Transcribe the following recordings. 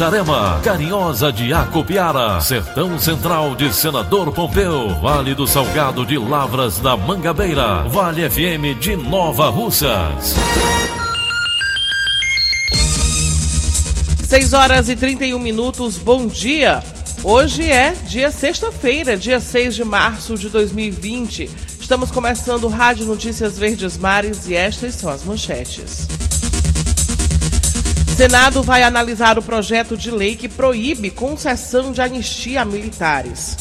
Itarema, Carinhosa de Acopiara, Sertão Central de Senador Pompeu, Vale do Salgado de Lavras da Mangabeira, Vale FM de Nova Russas. 6 horas e 31 minutos, bom dia. Hoje é dia sexta-feira, dia 6 de março de 2020. Estamos começando Rádio Notícias Verdes Mares e estas são as manchetes. Senado vai analisar o projeto de lei que proíbe concessão de anistia a militares.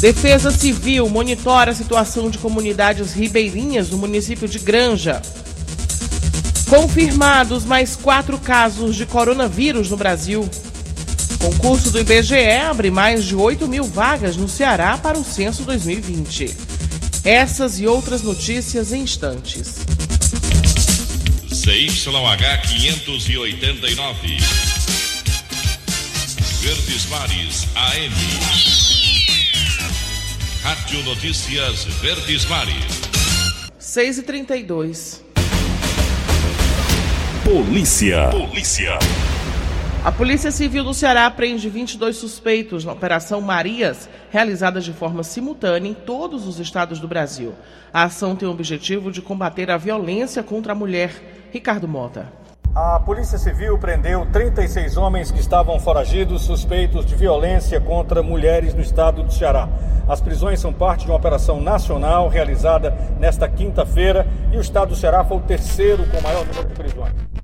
Defesa Civil monitora a situação de comunidades ribeirinhas no município de Granja. Confirmados mais quatro casos de coronavírus no Brasil. Concurso do IBGE abre mais de 8 mil vagas no Ceará para o censo 2020. Essas e outras notícias em instantes. CYH 589. Verdes Mares AM. Rádio Notícias Verdes Mares. 6 e 32 Polícia. Polícia. A Polícia Civil do Ceará apreende 22 suspeitos na Operação Marias, realizada de forma simultânea em todos os estados do Brasil. A ação tem o objetivo de combater a violência contra a mulher. Ricardo Mota. A Polícia Civil prendeu 36 homens que estavam foragidos suspeitos de violência contra mulheres no estado do Ceará. As prisões são parte de uma operação nacional realizada nesta quinta-feira e o estado do Ceará foi o terceiro com maior número de prisões.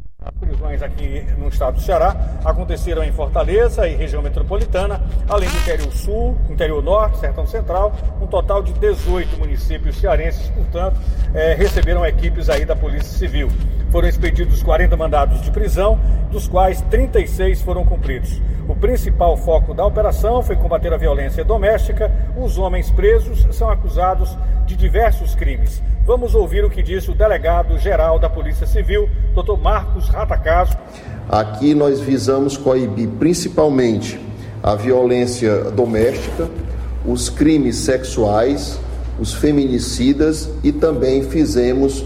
Prisões aqui no estado do Ceará aconteceram em Fortaleza e região metropolitana, além do interior sul, interior norte, sertão central, um total de 18 municípios cearenses, portanto, eh, receberam equipes aí da Polícia Civil. Foram expedidos 40 mandados de prisão, dos quais 36 foram cumpridos. O principal foco da operação foi combater a violência doméstica. Os homens presos são acusados de diversos crimes. Vamos ouvir o que disse o delegado-geral da Polícia Civil, Dr. Marcos Ratacaso. Aqui nós visamos coibir principalmente a violência doméstica, os crimes sexuais, os feminicidas e também fizemos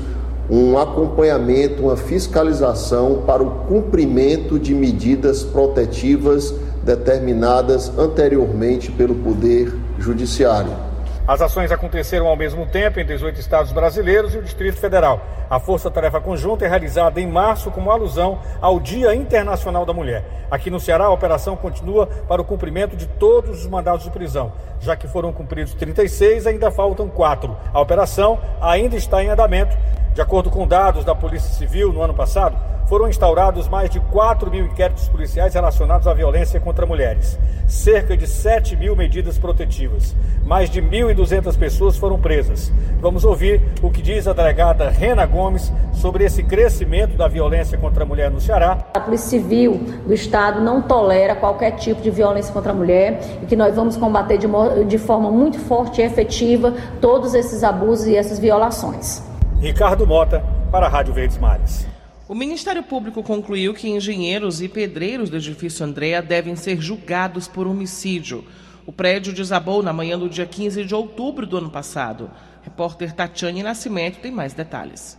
um acompanhamento, uma fiscalização para o cumprimento de medidas protetivas determinadas anteriormente pelo Poder Judiciário. As ações aconteceram ao mesmo tempo em 18 estados brasileiros e o Distrito Federal. A Força Tarefa Conjunta é realizada em março como alusão ao Dia Internacional da Mulher. Aqui no Ceará, a operação continua para o cumprimento de todos os mandados de prisão. Já que foram cumpridos 36, ainda faltam quatro. A operação ainda está em andamento de acordo com dados da Polícia Civil, no ano passado, foram instaurados mais de 4 mil inquéritos policiais relacionados à violência contra mulheres, cerca de 7 mil medidas protetivas, mais de 1.200 pessoas foram presas. Vamos ouvir o que diz a delegada Rena Gomes sobre esse crescimento da violência contra a mulher no Ceará. A Polícia Civil do Estado não tolera qualquer tipo de violência contra a mulher e que nós vamos combater de, de forma muito forte e efetiva todos esses abusos e essas violações. Ricardo Mota, para a Rádio Verdes Mares. O Ministério Público concluiu que engenheiros e pedreiros do edifício Andréa devem ser julgados por homicídio. O prédio desabou na manhã do dia 15 de outubro do ano passado. Repórter Tatiane Nascimento tem mais detalhes.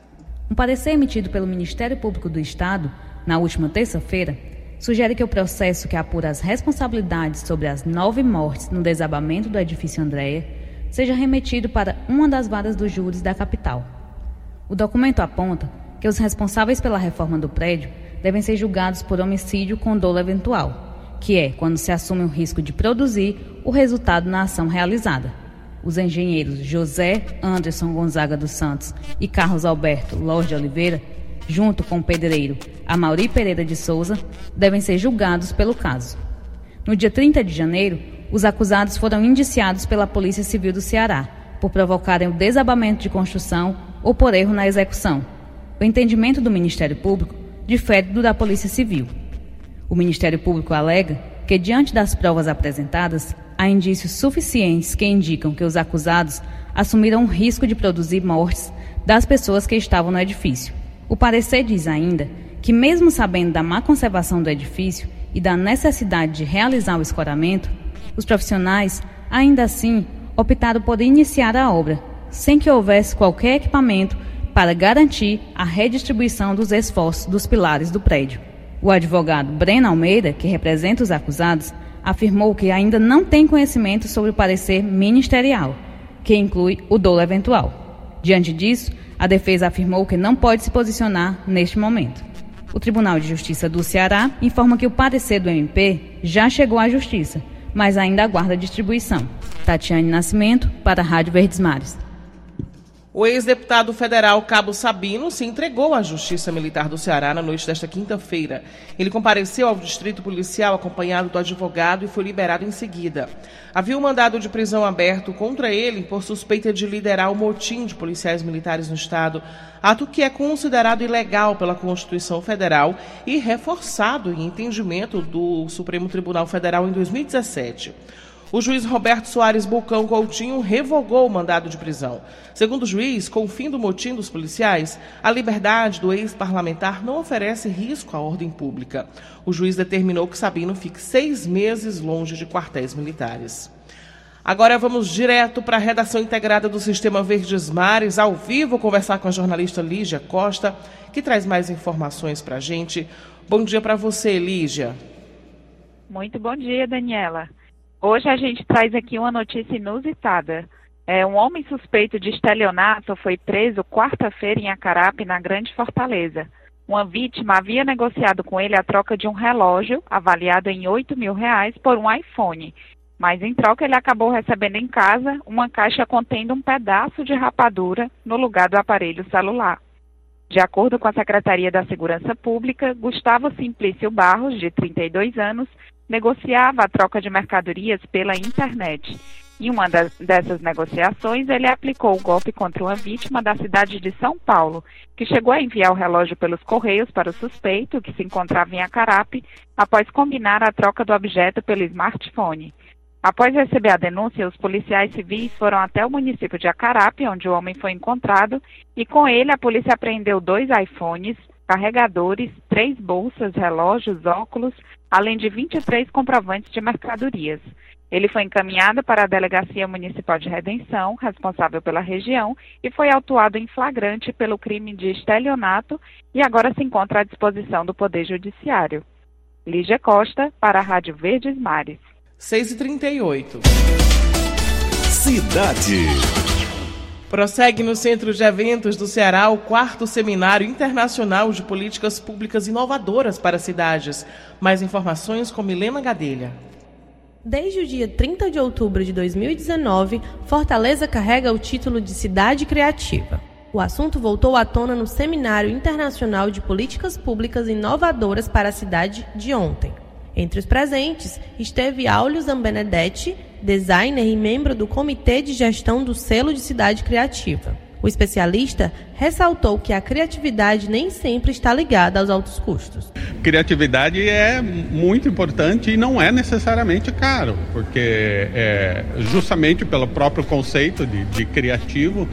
Um parecer emitido pelo Ministério Público do Estado, na última terça-feira, sugere que o processo que apura as responsabilidades sobre as nove mortes no desabamento do edifício Andréa seja remetido para uma das varas dos júris da capital. O documento aponta que os responsáveis pela reforma do prédio devem ser julgados por homicídio com dolo eventual, que é quando se assume o risco de produzir o resultado na ação realizada. Os engenheiros José Anderson Gonzaga dos Santos e Carlos Alberto Lorde Oliveira, junto com o pedreiro Amauri Pereira de Souza, devem ser julgados pelo caso. No dia 30 de janeiro, os acusados foram indiciados pela Polícia Civil do Ceará por provocarem o desabamento de construção ou por erro na execução. O entendimento do Ministério Público difere do da Polícia Civil. O Ministério Público alega que, diante das provas apresentadas, há indícios suficientes que indicam que os acusados assumiram o risco de produzir mortes das pessoas que estavam no edifício. O parecer diz ainda que, mesmo sabendo da má conservação do edifício e da necessidade de realizar o escoramento, os profissionais, ainda assim, optaram por iniciar a obra, sem que houvesse qualquer equipamento para garantir a redistribuição dos esforços dos pilares do prédio. O advogado Breno Almeida, que representa os acusados, afirmou que ainda não tem conhecimento sobre o parecer ministerial, que inclui o dolo eventual. Diante disso, a defesa afirmou que não pode se posicionar neste momento. O Tribunal de Justiça do Ceará informa que o parecer do MP já chegou à Justiça, mas ainda aguarda distribuição. Tatiane Nascimento, para a Rádio Verdes Mares. O ex-deputado federal Cabo Sabino se entregou à Justiça Militar do Ceará na noite desta quinta-feira. Ele compareceu ao distrito policial acompanhado do advogado e foi liberado em seguida. Havia um mandado de prisão aberto contra ele por suspeita de liderar o motim de policiais militares no estado, ato que é considerado ilegal pela Constituição Federal e reforçado em entendimento do Supremo Tribunal Federal em 2017. O juiz Roberto Soares Bulcão Coutinho revogou o mandado de prisão. Segundo o juiz, com o fim do motim dos policiais, a liberdade do ex-parlamentar não oferece risco à ordem pública. O juiz determinou que Sabino fique seis meses longe de quartéis militares. Agora vamos direto para a redação integrada do Sistema Verdes Mares, ao vivo, conversar com a jornalista Lígia Costa, que traz mais informações para a gente. Bom dia para você, Lígia. Muito bom dia, Daniela. Hoje a gente traz aqui uma notícia inusitada. É, um homem suspeito de estelionato foi preso quarta-feira em Acarape, na Grande Fortaleza. Uma vítima havia negociado com ele a troca de um relógio, avaliado em 8 mil reais, por um iPhone. Mas em troca ele acabou recebendo em casa uma caixa contendo um pedaço de rapadura no lugar do aparelho celular. De acordo com a Secretaria da Segurança Pública, Gustavo Simplício Barros, de 32 anos, negociava a troca de mercadorias pela internet. Em uma das, dessas negociações, ele aplicou o golpe contra uma vítima da cidade de São Paulo, que chegou a enviar o relógio pelos correios para o suspeito, que se encontrava em Acarape, após combinar a troca do objeto pelo smartphone. Após receber a denúncia, os policiais civis foram até o município de Acarape, onde o homem foi encontrado, e com ele a polícia apreendeu dois iPhones, carregadores, três bolsas, relógios, óculos, além de 23 comprovantes de mercadorias. Ele foi encaminhado para a Delegacia Municipal de Redenção, responsável pela região, e foi autuado em flagrante pelo crime de estelionato e agora se encontra à disposição do Poder Judiciário. Lígia Costa, para a Rádio Verdes Mares. 6h38. Cidade. Prossegue no Centro de Eventos do Ceará o quarto Seminário Internacional de Políticas Públicas Inovadoras para Cidades. Mais informações com Milena Gadelha. Desde o dia 30 de outubro de 2019, Fortaleza carrega o título de Cidade Criativa. O assunto voltou à tona no Seminário Internacional de Políticas Públicas Inovadoras para a Cidade de ontem. Entre os presentes esteve Aulio Zambenedetti, designer e membro do Comitê de Gestão do Selo de Cidade Criativa. O especialista ressaltou que a criatividade nem sempre está ligada aos altos custos. Criatividade é muito importante e não é necessariamente caro, porque é justamente pelo próprio conceito de, de criativo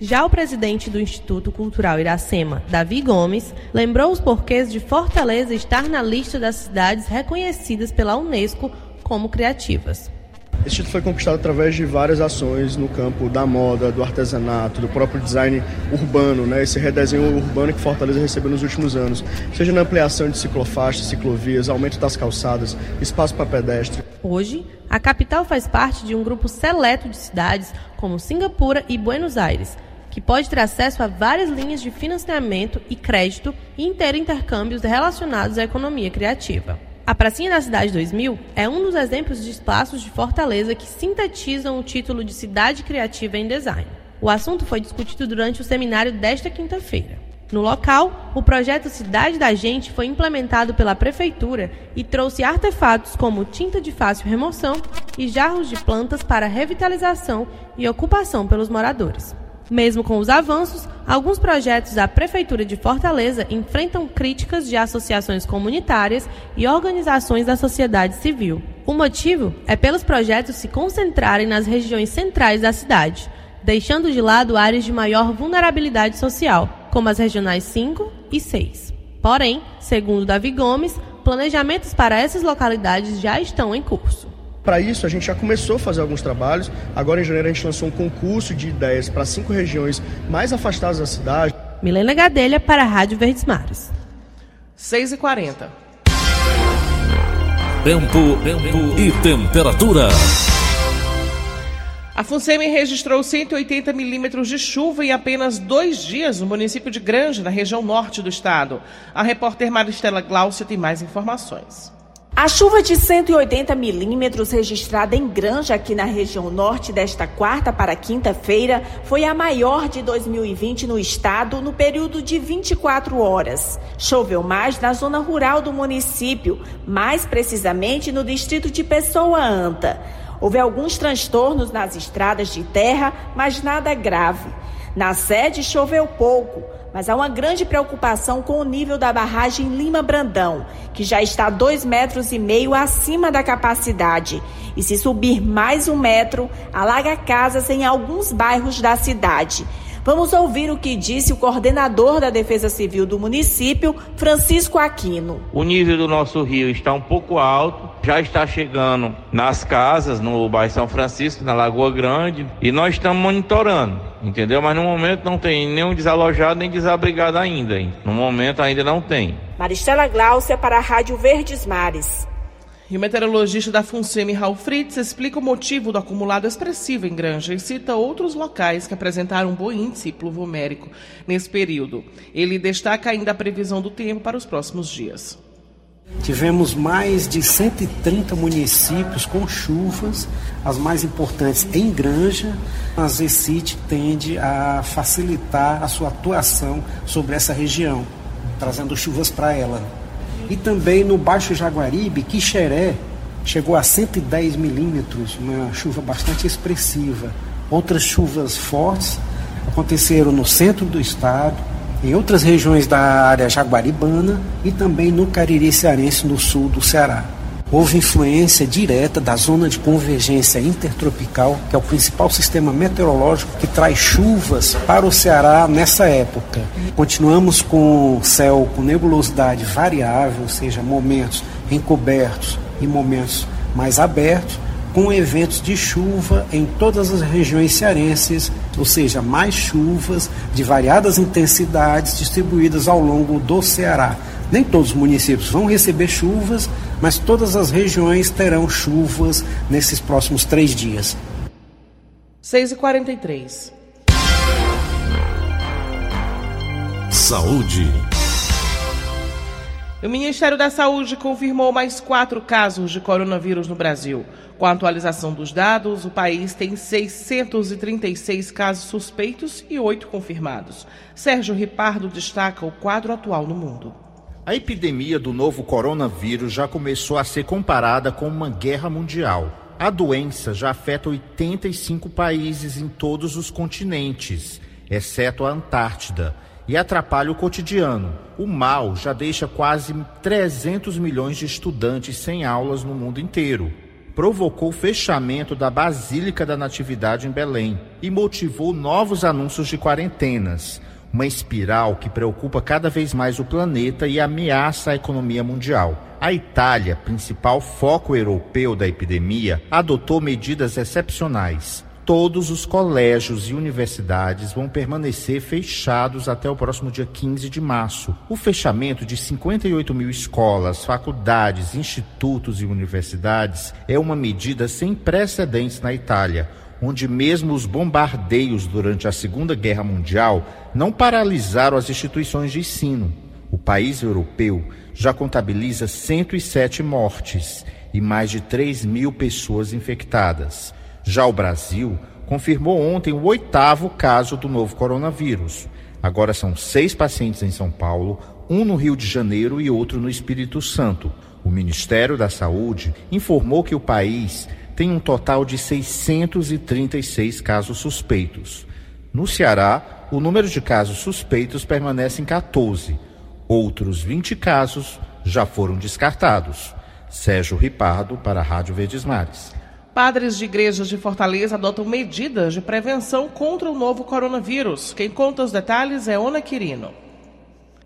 já o presidente do Instituto Cultural Iracema, Davi Gomes, lembrou os porquês de Fortaleza estar na lista das cidades reconhecidas pela Unesco como criativas. Esse título foi conquistado através de várias ações no campo da moda, do artesanato, do próprio design urbano, né? esse redesenho urbano que Fortaleza recebeu nos últimos anos, seja na ampliação de ciclofaixas, ciclovias, aumento das calçadas, espaço para pedestre. Hoje, a capital faz parte de um grupo seleto de cidades como Singapura e Buenos Aires, que pode ter acesso a várias linhas de financiamento e crédito e ter intercâmbios relacionados à economia criativa. A Pracinha da Cidade 2000 é um dos exemplos de espaços de Fortaleza que sintetizam o título de Cidade Criativa em Design. O assunto foi discutido durante o seminário desta quinta-feira. No local, o projeto Cidade da Gente foi implementado pela Prefeitura e trouxe artefatos como tinta de fácil remoção e jarros de plantas para revitalização e ocupação pelos moradores. Mesmo com os avanços, alguns projetos da Prefeitura de Fortaleza enfrentam críticas de associações comunitárias e organizações da sociedade civil. O motivo é pelos projetos se concentrarem nas regiões centrais da cidade, deixando de lado áreas de maior vulnerabilidade social como as regionais 5 e 6. Porém, segundo Davi Gomes, planejamentos para essas localidades já estão em curso. Para isso, a gente já começou a fazer alguns trabalhos. Agora, em janeiro, a gente lançou um concurso de ideias para cinco regiões mais afastadas da cidade. Milena Gadelha para a Rádio Verdes Mares. 6 e 40 Tempo, tempo e temperatura. A FUNSEMI registrou 180 milímetros de chuva em apenas dois dias no município de Granja, na região norte do estado. A repórter Maristela Glaucia tem mais informações. A chuva de 180 milímetros registrada em Granja, aqui na região norte, desta quarta para quinta-feira, foi a maior de 2020 no estado no período de 24 horas. Choveu mais na zona rural do município, mais precisamente no distrito de Pessoa Anta. Houve alguns transtornos nas estradas de terra, mas nada grave. Na sede choveu pouco, mas há uma grande preocupação com o nível da barragem Lima Brandão, que já está dois metros e meio acima da capacidade. E se subir mais um metro, alaga casas em alguns bairros da cidade. Vamos ouvir o que disse o coordenador da Defesa Civil do município, Francisco Aquino. O nível do nosso rio está um pouco alto, já está chegando nas casas, no bairro São Francisco, na Lagoa Grande, e nós estamos monitorando, entendeu? Mas no momento não tem nenhum desalojado nem desabrigado ainda. Hein? No momento ainda não tem. Maristela Glaucia para a Rádio Verdes Mares. E o meteorologista da FUNSEMI, Raul Fritz, explica o motivo do acumulado expressivo em Granja e cita outros locais que apresentaram um bom índice pluvomérico nesse período. Ele destaca ainda a previsão do tempo para os próximos dias. Tivemos mais de 130 municípios com chuvas, as mais importantes em Granja. A ZECIT tende a facilitar a sua atuação sobre essa região, trazendo chuvas para ela. E também no Baixo Jaguaribe, Quixeré, chegou a 110 milímetros, uma chuva bastante expressiva. Outras chuvas fortes aconteceram no centro do estado, em outras regiões da área jaguaribana e também no Cariri Cearense, no sul do Ceará. Houve influência direta da zona de convergência intertropical, que é o principal sistema meteorológico que traz chuvas para o Ceará nessa época. Continuamos com céu com nebulosidade variável, ou seja, momentos encobertos e momentos mais abertos, com eventos de chuva em todas as regiões cearenses, ou seja, mais chuvas de variadas intensidades distribuídas ao longo do Ceará. Nem todos os municípios vão receber chuvas, mas todas as regiões terão chuvas nesses próximos três dias. 6h43. Saúde. O Ministério da Saúde confirmou mais quatro casos de coronavírus no Brasil. Com a atualização dos dados, o país tem 636 casos suspeitos e oito confirmados. Sérgio Ripardo destaca o quadro atual no mundo. A epidemia do novo coronavírus já começou a ser comparada com uma guerra mundial. A doença já afeta 85 países em todos os continentes, exceto a Antártida, e atrapalha o cotidiano. O mal já deixa quase 300 milhões de estudantes sem aulas no mundo inteiro. Provocou o fechamento da Basílica da Natividade em Belém e motivou novos anúncios de quarentenas uma espiral que preocupa cada vez mais o planeta e ameaça a economia mundial. A Itália, principal foco europeu da epidemia, adotou medidas excepcionais. Todos os colégios e universidades vão permanecer fechados até o próximo dia 15 de março. O fechamento de 58 mil escolas, faculdades, institutos e universidades é uma medida sem precedentes na Itália onde mesmo os bombardeios durante a Segunda Guerra Mundial não paralisaram as instituições de ensino. O país europeu já contabiliza 107 mortes e mais de 3 mil pessoas infectadas. Já o Brasil confirmou ontem o oitavo caso do novo coronavírus. Agora são seis pacientes em São Paulo, um no Rio de Janeiro e outro no Espírito Santo. O Ministério da Saúde informou que o país tem um total de 636 casos suspeitos. No Ceará, o número de casos suspeitos permanece em 14. Outros 20 casos já foram descartados. Sérgio Ripardo, para a Rádio Verdes Mares. Padres de igrejas de Fortaleza adotam medidas de prevenção contra o novo coronavírus. Quem conta os detalhes é Ona Quirino.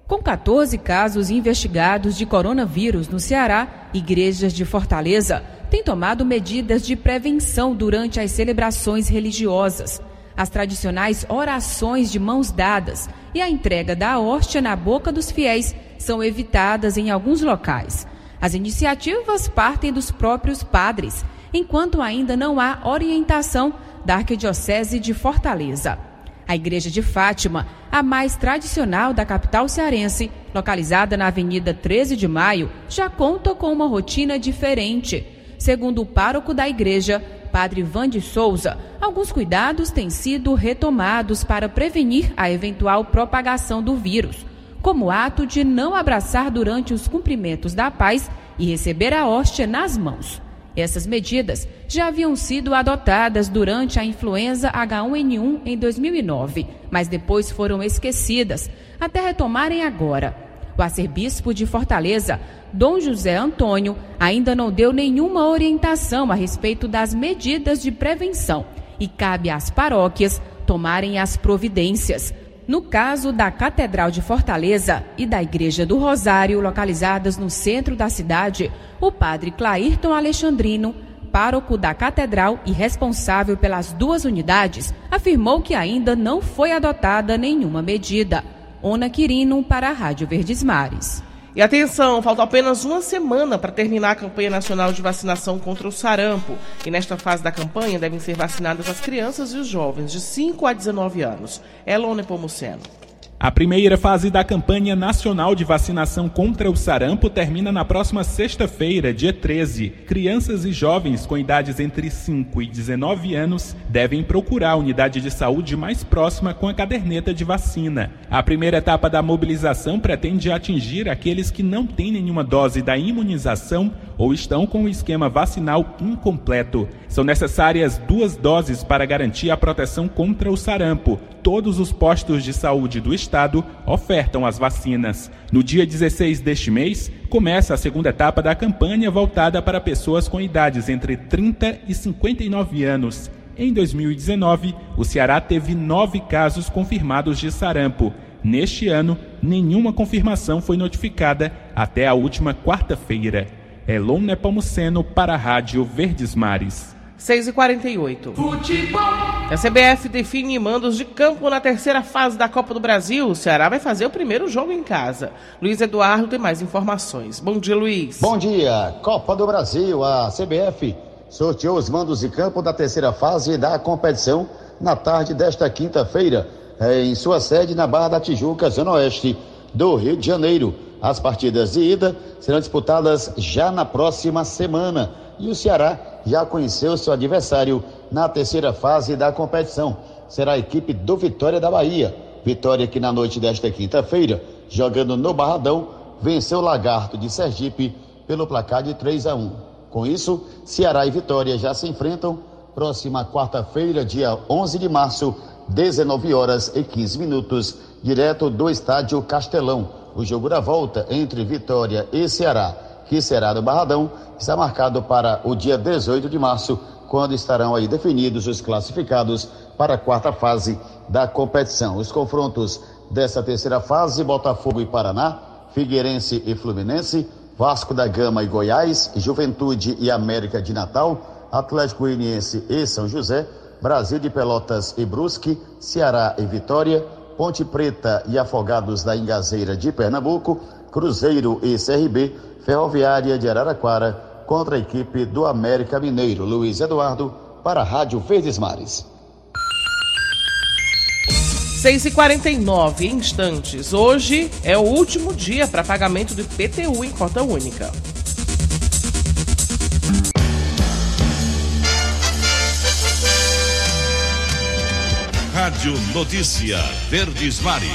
Com 14 casos investigados de coronavírus no Ceará, igrejas de Fortaleza têm tomado medidas de prevenção durante as celebrações religiosas. As tradicionais orações de mãos dadas e a entrega da hóstia na boca dos fiéis são evitadas em alguns locais. As iniciativas partem dos próprios padres, enquanto ainda não há orientação da Arquidiocese de Fortaleza. A Igreja de Fátima, a mais tradicional da capital cearense, localizada na Avenida 13 de Maio, já conta com uma rotina diferente. Segundo o pároco da igreja, Padre Van de Souza, alguns cuidados têm sido retomados para prevenir a eventual propagação do vírus, como ato de não abraçar durante os cumprimentos da paz e receber a hóstia nas mãos. Essas medidas já haviam sido adotadas durante a influenza H1N1 em 2009, mas depois foram esquecidas, até retomarem agora. O arcebispo de Fortaleza, Dom José Antônio, ainda não deu nenhuma orientação a respeito das medidas de prevenção e cabe às paróquias tomarem as providências. No caso da Catedral de Fortaleza e da Igreja do Rosário, localizadas no centro da cidade, o padre Clairton Alexandrino, pároco da Catedral e responsável pelas duas unidades, afirmou que ainda não foi adotada nenhuma medida. Ona Quirino para a Rádio Verdes Mares. E atenção, falta apenas uma semana para terminar a campanha nacional de vacinação contra o sarampo. E nesta fase da campanha devem ser vacinadas as crianças e os jovens de 5 a 19 anos. Elone Pomuceno. A primeira fase da campanha nacional de vacinação contra o sarampo termina na próxima sexta-feira, dia 13. Crianças e jovens com idades entre 5 e 19 anos devem procurar a unidade de saúde mais próxima com a caderneta de vacina. A primeira etapa da mobilização pretende atingir aqueles que não têm nenhuma dose da imunização ou estão com o esquema vacinal incompleto. São necessárias duas doses para garantir a proteção contra o sarampo. Todos os postos de saúde do estado ofertam as vacinas. No dia 16 deste mês, começa a segunda etapa da campanha voltada para pessoas com idades entre 30 e 59 anos. Em 2019, o Ceará teve nove casos confirmados de sarampo. Neste ano, nenhuma confirmação foi notificada até a última quarta-feira. Elon Nepomuceno para a Rádio Verdes Mares. 6 e 48 Futebol. A CBF define mandos de campo na terceira fase da Copa do Brasil. O Ceará vai fazer o primeiro jogo em casa. Luiz Eduardo tem mais informações. Bom dia, Luiz. Bom dia. Copa do Brasil. A CBF sorteou os mandos de campo da terceira fase da competição na tarde desta quinta-feira, em sua sede na Barra da Tijuca, Zona Oeste do Rio de Janeiro. As partidas de ida serão disputadas já na próxima semana e o Ceará já conheceu seu adversário na terceira fase da competição. Será a equipe do Vitória da Bahia. Vitória que na noite desta quinta-feira, jogando no Barradão, venceu o Lagarto de Sergipe pelo placar de 3 a 1. Com isso, Ceará e Vitória já se enfrentam próxima quarta-feira, dia 11 de março, 19 horas e 15 minutos, direto do estádio Castelão o jogo da volta entre Vitória e Ceará, que será no Barradão, está marcado para o dia 18 de março, quando estarão aí definidos os classificados para a quarta fase da competição. Os confrontos dessa terceira fase, Botafogo e Paraná, Figueirense e Fluminense, Vasco da Gama e Goiás, Juventude e América de Natal, Atlético Goianiense e São José, Brasil de Pelotas e Brusque, Ceará e Vitória, Ponte Preta e Afogados da Ingazeira de Pernambuco, Cruzeiro e CRB, Ferroviária de Araraquara contra a equipe do América Mineiro. Luiz Eduardo para a Rádio Verdes Mares. 6 e 49 instantes. Hoje é o último dia para pagamento do IPTU em cota única. Rádio Notícia Verdes Mares.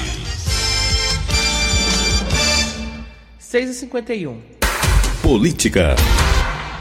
6h51. Política.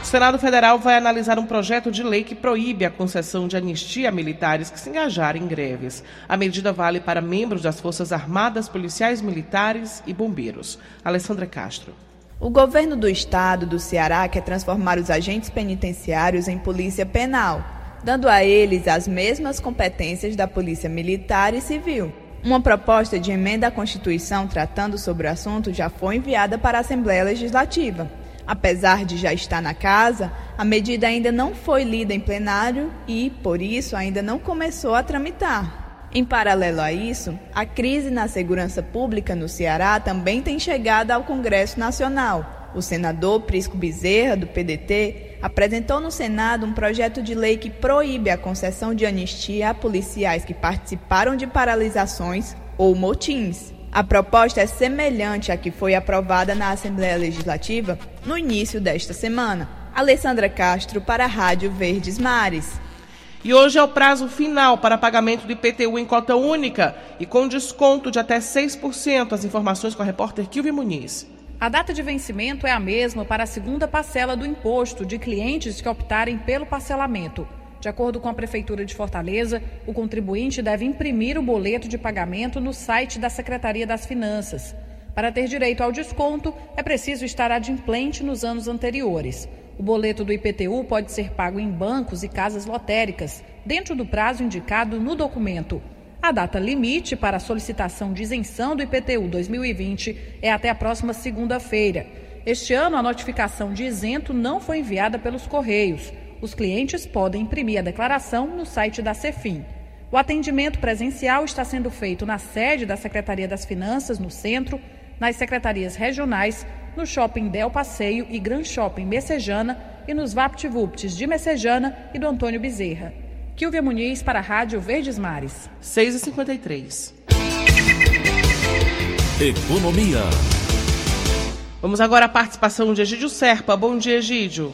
O Senado Federal vai analisar um projeto de lei que proíbe a concessão de anistia a militares que se engajarem em greves. A medida vale para membros das Forças Armadas, policiais militares e bombeiros. Alessandra Castro. O governo do estado do Ceará quer transformar os agentes penitenciários em polícia penal, dando a eles as mesmas competências da polícia militar e civil. Uma proposta de emenda à Constituição tratando sobre o assunto já foi enviada para a Assembleia Legislativa. Apesar de já estar na casa, a medida ainda não foi lida em plenário e, por isso, ainda não começou a tramitar. Em paralelo a isso, a crise na segurança pública no Ceará também tem chegado ao Congresso Nacional. O senador Prisco Bezerra, do PDT, apresentou no Senado um projeto de lei que proíbe a concessão de anistia a policiais que participaram de paralisações ou motins. A proposta é semelhante à que foi aprovada na Assembleia Legislativa no início desta semana. Alessandra Castro para a Rádio Verdes Mares. E hoje é o prazo final para pagamento do IPTU em cota única e com desconto de até 6%. As informações com a repórter Kilvia Muniz. A data de vencimento é a mesma para a segunda parcela do imposto de clientes que optarem pelo parcelamento. De acordo com a Prefeitura de Fortaleza, o contribuinte deve imprimir o boleto de pagamento no site da Secretaria das Finanças. Para ter direito ao desconto, é preciso estar adimplente nos anos anteriores. O boleto do IPTU pode ser pago em bancos e casas lotéricas, dentro do prazo indicado no documento. A data limite para a solicitação de isenção do IPTU 2020 é até a próxima segunda-feira. Este ano, a notificação de isento não foi enviada pelos Correios. Os clientes podem imprimir a declaração no site da Cefim. O atendimento presencial está sendo feito na sede da Secretaria das Finanças, no centro, nas secretarias regionais, no Shopping Del Passeio e Gran Shopping Messejana e nos VaptVupts de Messejana e do Antônio Bezerra. Kilvia Muniz para a Rádio Verdes Mares. 6h53. Economia. Vamos agora à participação de Egídio Serpa. Bom dia, Egídio.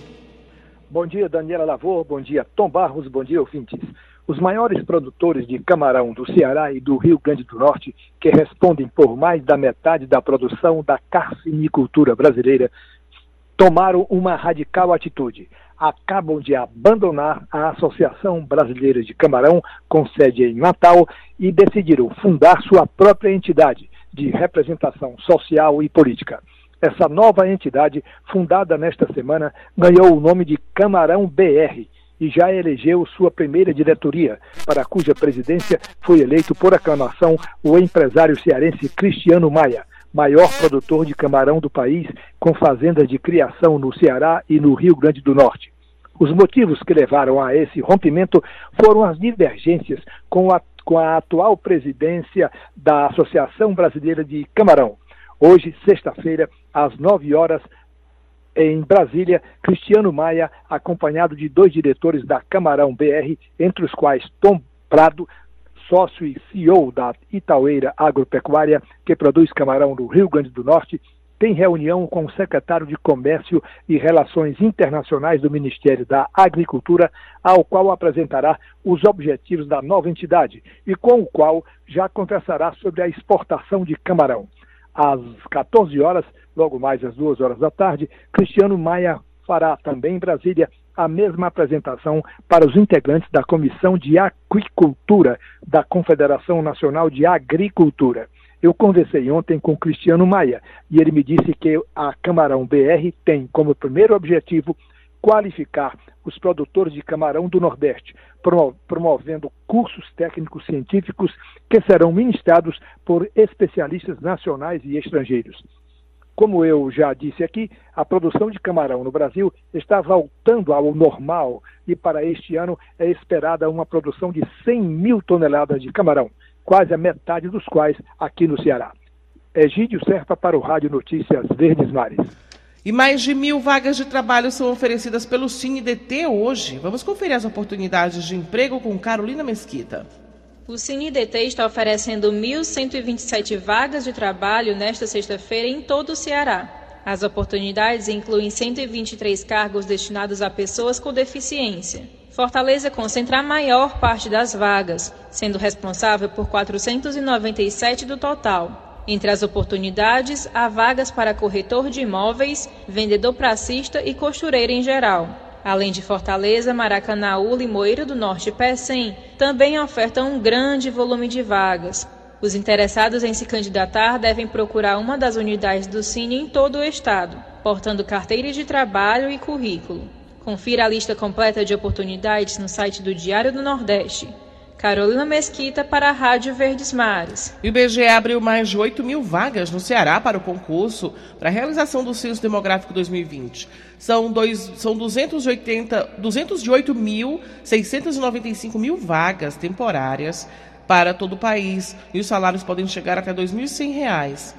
Bom dia, Daniela Lavor. Bom dia, Tom Barros. Bom dia, ouvintes. Os maiores produtores de camarão do Ceará e do Rio Grande do Norte, que respondem por mais da metade da produção da carcinicultura brasileira, tomaram uma radical atitude. Acabam de abandonar a Associação Brasileira de Camarão, com sede em Natal, e decidiram fundar sua própria entidade de representação social e política. Essa nova entidade, fundada nesta semana, ganhou o nome de Camarão BR e já elegeu sua primeira diretoria, para cuja presidência foi eleito por aclamação o empresário cearense Cristiano Maia, maior produtor de camarão do país, com fazendas de criação no Ceará e no Rio Grande do Norte. Os motivos que levaram a esse rompimento foram as divergências com a, com a atual presidência da Associação Brasileira de Camarão. Hoje, sexta-feira, às 9 horas, em Brasília, Cristiano Maia, acompanhado de dois diretores da Camarão BR, entre os quais Tom Prado, sócio e CEO da Itaueira Agropecuária, que produz camarão no Rio Grande do Norte, tem reunião com o secretário de Comércio e Relações Internacionais do Ministério da Agricultura, ao qual apresentará os objetivos da nova entidade e com o qual já conversará sobre a exportação de camarão. Às 14 horas, logo mais às 2 horas da tarde, Cristiano Maia fará também em Brasília a mesma apresentação para os integrantes da Comissão de Aquicultura da Confederação Nacional de Agricultura. Eu conversei ontem com Cristiano Maia e ele me disse que a Camarão BR tem como primeiro objetivo qualificar os produtores de camarão do Nordeste, promovendo cursos técnicos científicos que serão ministrados por especialistas nacionais e estrangeiros. Como eu já disse aqui, a produção de camarão no Brasil está voltando ao normal e para este ano é esperada uma produção de 100 mil toneladas de camarão, quase a metade dos quais aqui no Ceará. Egídio Serpa para o Rádio Notícias Verdes Mares. E mais de mil vagas de trabalho são oferecidas pelo CineDT hoje. Vamos conferir as oportunidades de emprego com Carolina Mesquita. O CineDT está oferecendo 1.127 vagas de trabalho nesta sexta-feira em todo o Ceará. As oportunidades incluem 123 cargos destinados a pessoas com deficiência. Fortaleza concentra a maior parte das vagas, sendo responsável por 497 do total. Entre as oportunidades, há vagas para corretor de imóveis, vendedor pracista e costureira em geral. Além de Fortaleza, Maracanaú, Limoeiro do Norte e Pecém, também ofertam um grande volume de vagas. Os interessados em se candidatar devem procurar uma das unidades do Cine em todo o estado, portando carteira de trabalho e currículo. Confira a lista completa de oportunidades no site do Diário do Nordeste. Carolina Mesquita para a Rádio Verdes Mares. O IBGE abriu mais de 8 mil vagas no Ceará para o concurso para a realização do Censo Demográfico 2020. São, dois, são 208.695 mil vagas temporárias para todo o país e os salários podem chegar até R$ 2.100.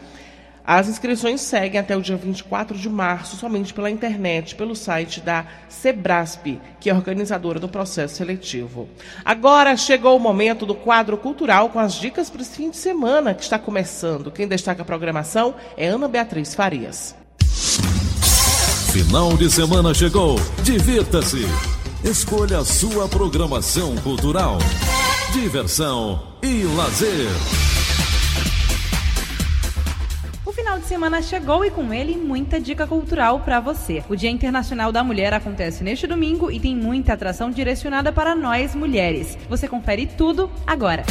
As inscrições seguem até o dia 24 de março, somente pela internet, pelo site da Sebrasp, que é organizadora do processo seletivo. Agora chegou o momento do quadro cultural com as dicas para esse fim de semana que está começando. Quem destaca a programação é Ana Beatriz Farias. Final de semana chegou. Divirta-se. Escolha a sua programação cultural diversão e lazer. De semana chegou e com ele muita dica cultural para você. O Dia Internacional da Mulher acontece neste domingo e tem muita atração direcionada para nós mulheres. Você confere tudo agora.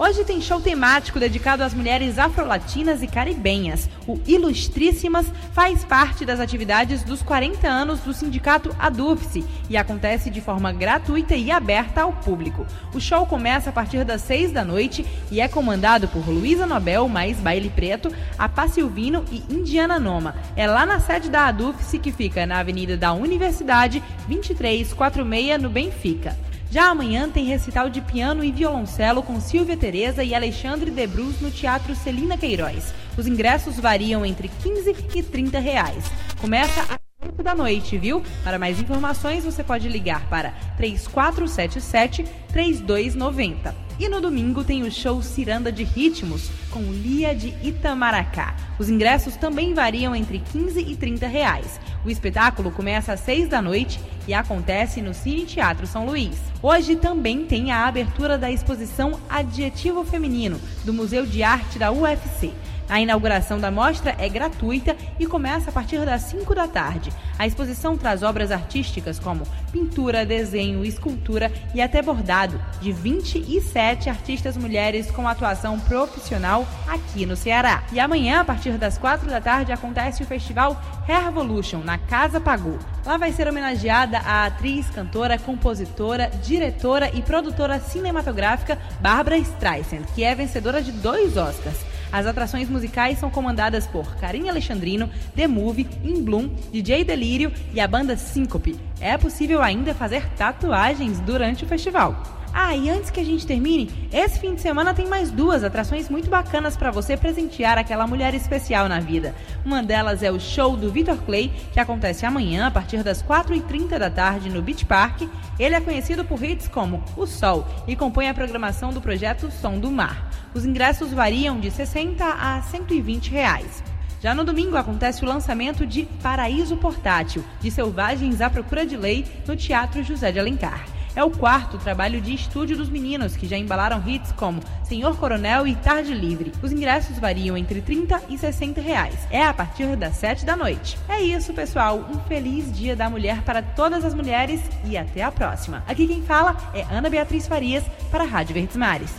Hoje tem show temático dedicado às mulheres afrolatinas e caribenhas. O Ilustríssimas faz parte das atividades dos 40 anos do sindicato Adufse e acontece de forma gratuita e aberta ao público. O show começa a partir das 6 da noite e é comandado por Luísa Nobel, mais Baile Preto, a Silvino e Indiana Noma. É lá na sede da Adufse que fica na Avenida da Universidade, 2346, no Benfica. Já amanhã tem recital de piano e violoncelo com Silvia Tereza e Alexandre Debrus no Teatro Celina Queiroz. Os ingressos variam entre 15 e 30 reais. Começa 8 da noite, viu? Para mais informações você pode ligar para 3477 3290. E no domingo tem o show Ciranda de Ritmos com Lia de Itamaracá. Os ingressos também variam entre 15 e 30 reais. O espetáculo começa às 6 da noite e acontece no Cine Teatro São Luís. Hoje também tem a abertura da exposição Adjetivo Feminino do Museu de Arte da UFC. A inauguração da mostra é gratuita e começa a partir das 5 da tarde. A exposição traz obras artísticas como pintura, desenho, escultura e até bordado de 27 artistas mulheres com atuação profissional aqui no Ceará. E amanhã, a partir das 4 da tarde, acontece o festival Revolution na Casa Pagu. Lá vai ser homenageada a atriz, cantora, compositora, diretora e produtora cinematográfica Barbara Streisand, que é vencedora de dois Oscars. As atrações musicais são comandadas por Karine Alexandrino, The Movie, In Bloom, DJ Delírio e a banda Síncope. É possível ainda fazer tatuagens durante o festival. Ah, e antes que a gente termine, esse fim de semana tem mais duas atrações muito bacanas para você presentear aquela mulher especial na vida. Uma delas é o show do Victor Clay, que acontece amanhã a partir das 4h30 da tarde no Beach Park. Ele é conhecido por hits como O Sol e compõe a programação do projeto Som do Mar. Os ingressos variam de 60 a 120 reais. Já no domingo acontece o lançamento de Paraíso Portátil, de Selvagens à Procura de Lei, no Teatro José de Alencar. É o quarto trabalho de estúdio dos meninos, que já embalaram hits como Senhor Coronel e Tarde Livre. Os ingressos variam entre 30 e 60 reais. É a partir das 7 da noite. É isso, pessoal. Um feliz Dia da Mulher para todas as mulheres e até a próxima. Aqui quem fala é Ana Beatriz Farias para a Rádio Verdes Mares.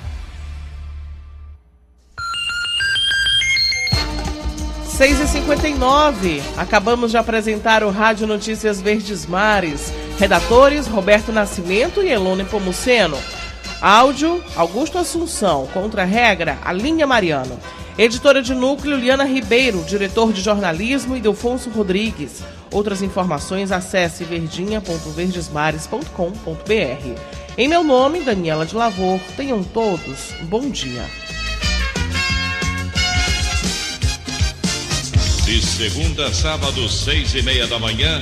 6h59, acabamos de apresentar o Rádio Notícias Verdes Mares. Redatores Roberto Nascimento e Elone Pomuceno. Áudio Augusto Assunção. Contra-regra Alinha Mariano. Editora de núcleo Liana Ribeiro. Diretor de jornalismo Idelfonso Rodrigues. Outras informações acesse verdinha.verdesmares.com.br. Em meu nome, Daniela de Lavor. Tenham todos um bom dia. De segunda a sábado, seis e meia da manhã.